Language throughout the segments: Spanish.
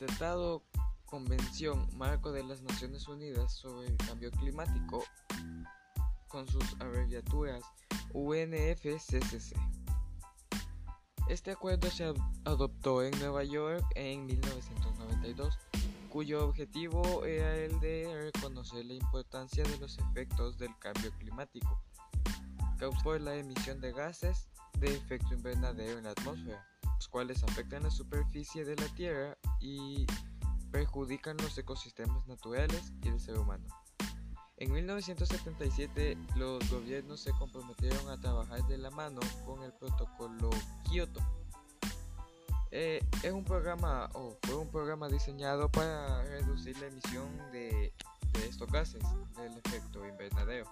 Tratado Convención Marco de las Naciones Unidas sobre el Cambio Climático, con sus abreviaturas UNFCCC. Este acuerdo se adoptó en Nueva York en 1992, cuyo objetivo era el de reconocer la importancia de los efectos del cambio climático por la emisión de gases de efecto invernadero en la atmósfera, los cuales afectan la superficie de la Tierra y perjudican los ecosistemas naturales y el ser humano. En 1977 los gobiernos se comprometieron a trabajar de la mano con el protocolo Kyoto. Eh, es un programa o fue un programa diseñado para reducir la emisión de, de estos gases del efecto invernadero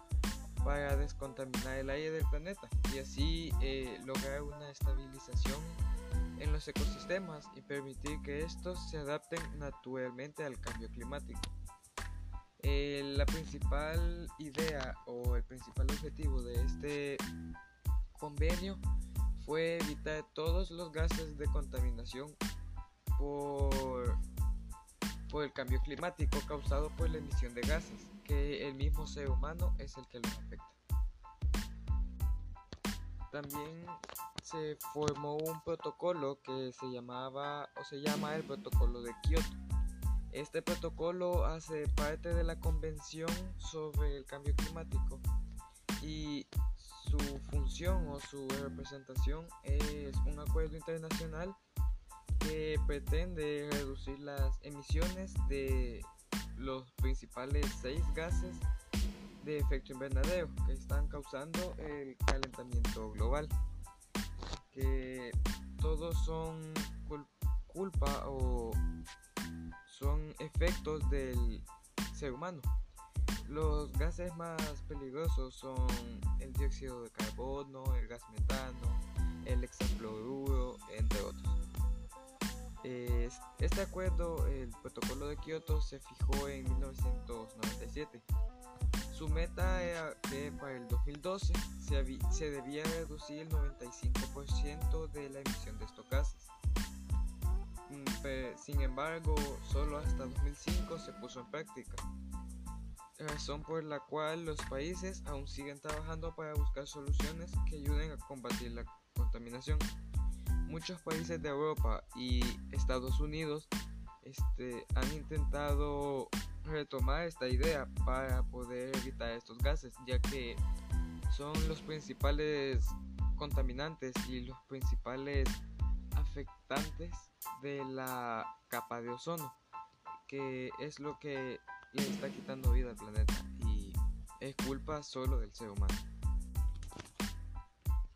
para descontaminar el aire del planeta y así eh, lograr una estabilización en los ecosistemas y permitir que estos se adapten naturalmente al cambio climático. Eh, la principal idea o el principal objetivo de este convenio fue evitar todos los gases de contaminación por, por el cambio climático causado por la emisión de gases que el mismo ser humano es el que los afecta. También se formó un protocolo que se llamaba o se llama el protocolo de Kioto. Este protocolo hace parte de la Convención sobre el Cambio Climático y su función o su representación es un acuerdo internacional que pretende reducir las emisiones de los principales seis gases de efecto invernadero que están causando el calentamiento global, que todos son culpa o son efectos del ser humano. Los gases más peligrosos son el dióxido de carbono, el gas metano, el hexafluoruro, entre otros. Este acuerdo, el protocolo de Kioto, se fijó en 1997. Su meta era que para el 2012 se, debía reducir el 95% de la emisión de estos gases. Mm, sin embargo, solo hasta 2005 se puso en práctica, razón por la cual los países aún siguen trabajando para buscar soluciones que ayuden a combatir la contaminación muchos países de Europa y Estados Unidos este, han intentado retomar esta idea para poder evitar estos gases, ya que son los principales contaminantes y los principales afectantes de la capa de ozono, que es lo que le está quitando vida al planeta y es culpa solo del ser humano.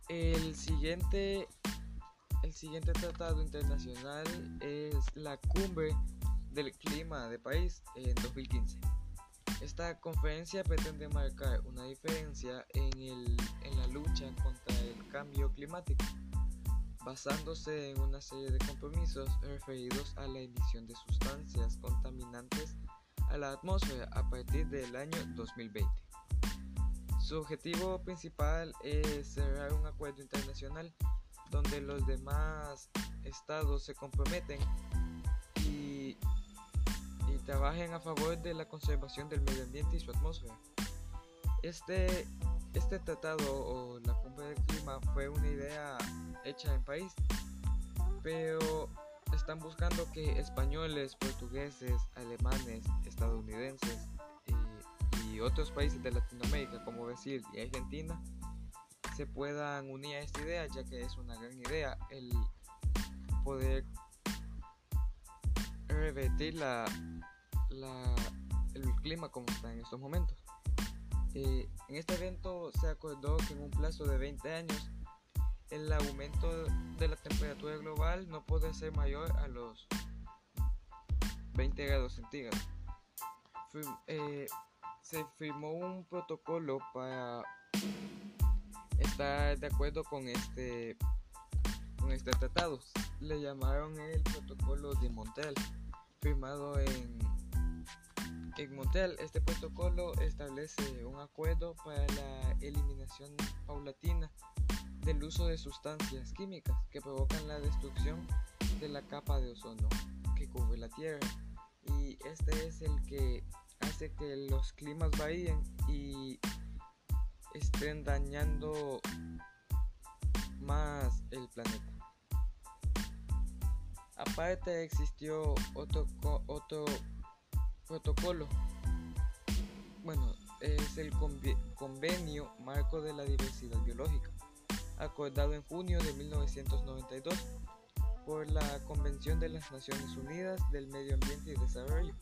El siguiente el siguiente tratado internacional es la cumbre del clima de París en 2015. Esta conferencia pretende marcar una diferencia en, el, en la lucha contra el cambio climático, basándose en una serie de compromisos referidos a la emisión de sustancias contaminantes a la atmósfera a partir del año 2020. Su objetivo principal es cerrar un acuerdo internacional donde los demás estados se comprometen trabajen a favor de la conservación del medio ambiente y su atmósfera. Este, este tratado o la cumbre del clima fue una idea hecha en país, pero están buscando que españoles, portugueses, alemanes, estadounidenses y, y otros países de Latinoamérica como Brasil y Argentina se puedan unir a esta idea, ya que es una gran idea el poder revertir la, el clima como está en estos momentos. Eh, en este evento se acordó que en un plazo de 20 años el aumento de la temperatura global no puede ser mayor a los 20 grados centígrados. Eh, se firmó un protocolo para está de acuerdo con este con este tratado. Le llamaron el protocolo de Montreal, firmado en, en Montreal. Este protocolo establece un acuerdo para la eliminación paulatina del uso de sustancias químicas que provocan la destrucción de la capa de ozono, que cubre la Tierra y este es el que hace que los climas varíen y estén dañando más el planeta. Aparte existió otro, otro protocolo, bueno, es el Convenio Marco de la Diversidad Biológica, acordado en junio de 1992 por la Convención de las Naciones Unidas del Medio Ambiente y Desarrollo.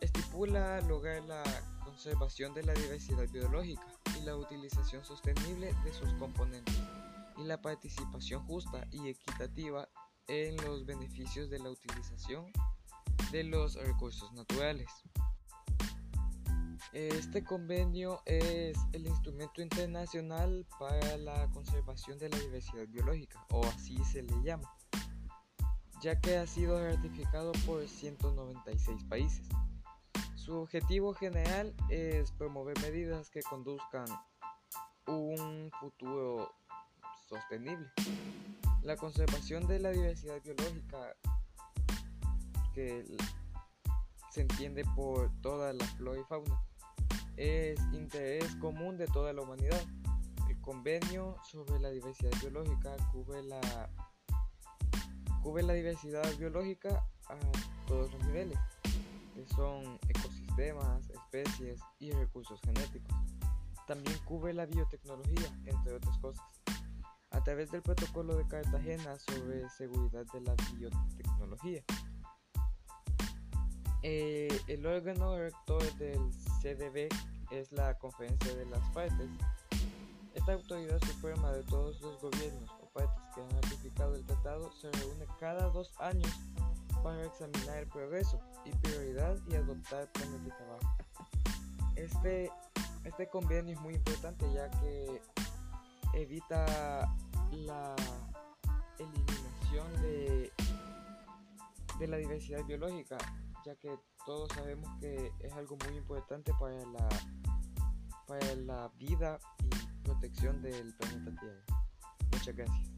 Estipula lograr la conservación de la diversidad biológica y la utilización sostenible de sus componentes y la participación justa y equitativa en los beneficios de la utilización de los recursos naturales. Este convenio es el instrumento internacional para la conservación de la diversidad biológica, o así se le llama, ya que ha sido ratificado por 196 países. Su objetivo general es promover medidas que conduzcan un futuro sostenible. La conservación de la diversidad biológica, que se entiende por toda la flora y fauna, es interés común de toda la humanidad. El convenio sobre la diversidad biológica cubre la, cubre la diversidad biológica a todos los niveles, que son ecosistemas, especies y recursos genéticos. También cubre la biotecnología, entre otras cosas. A través del protocolo de Cartagena sobre seguridad de la biotecnología. Eh, el órgano rector del CDB es la Conferencia de las Partes. Esta autoridad suprema de todos los gobiernos o partes que han ratificado el tratado se reúne cada dos años para examinar el progreso y prioridad y adoptar planes de trabajo. Este, este convenio es muy importante ya que evita la eliminación de, de la diversidad biológica ya que todos sabemos que es algo muy importante para la, para la vida y protección del planeta Tierra. Muchas gracias.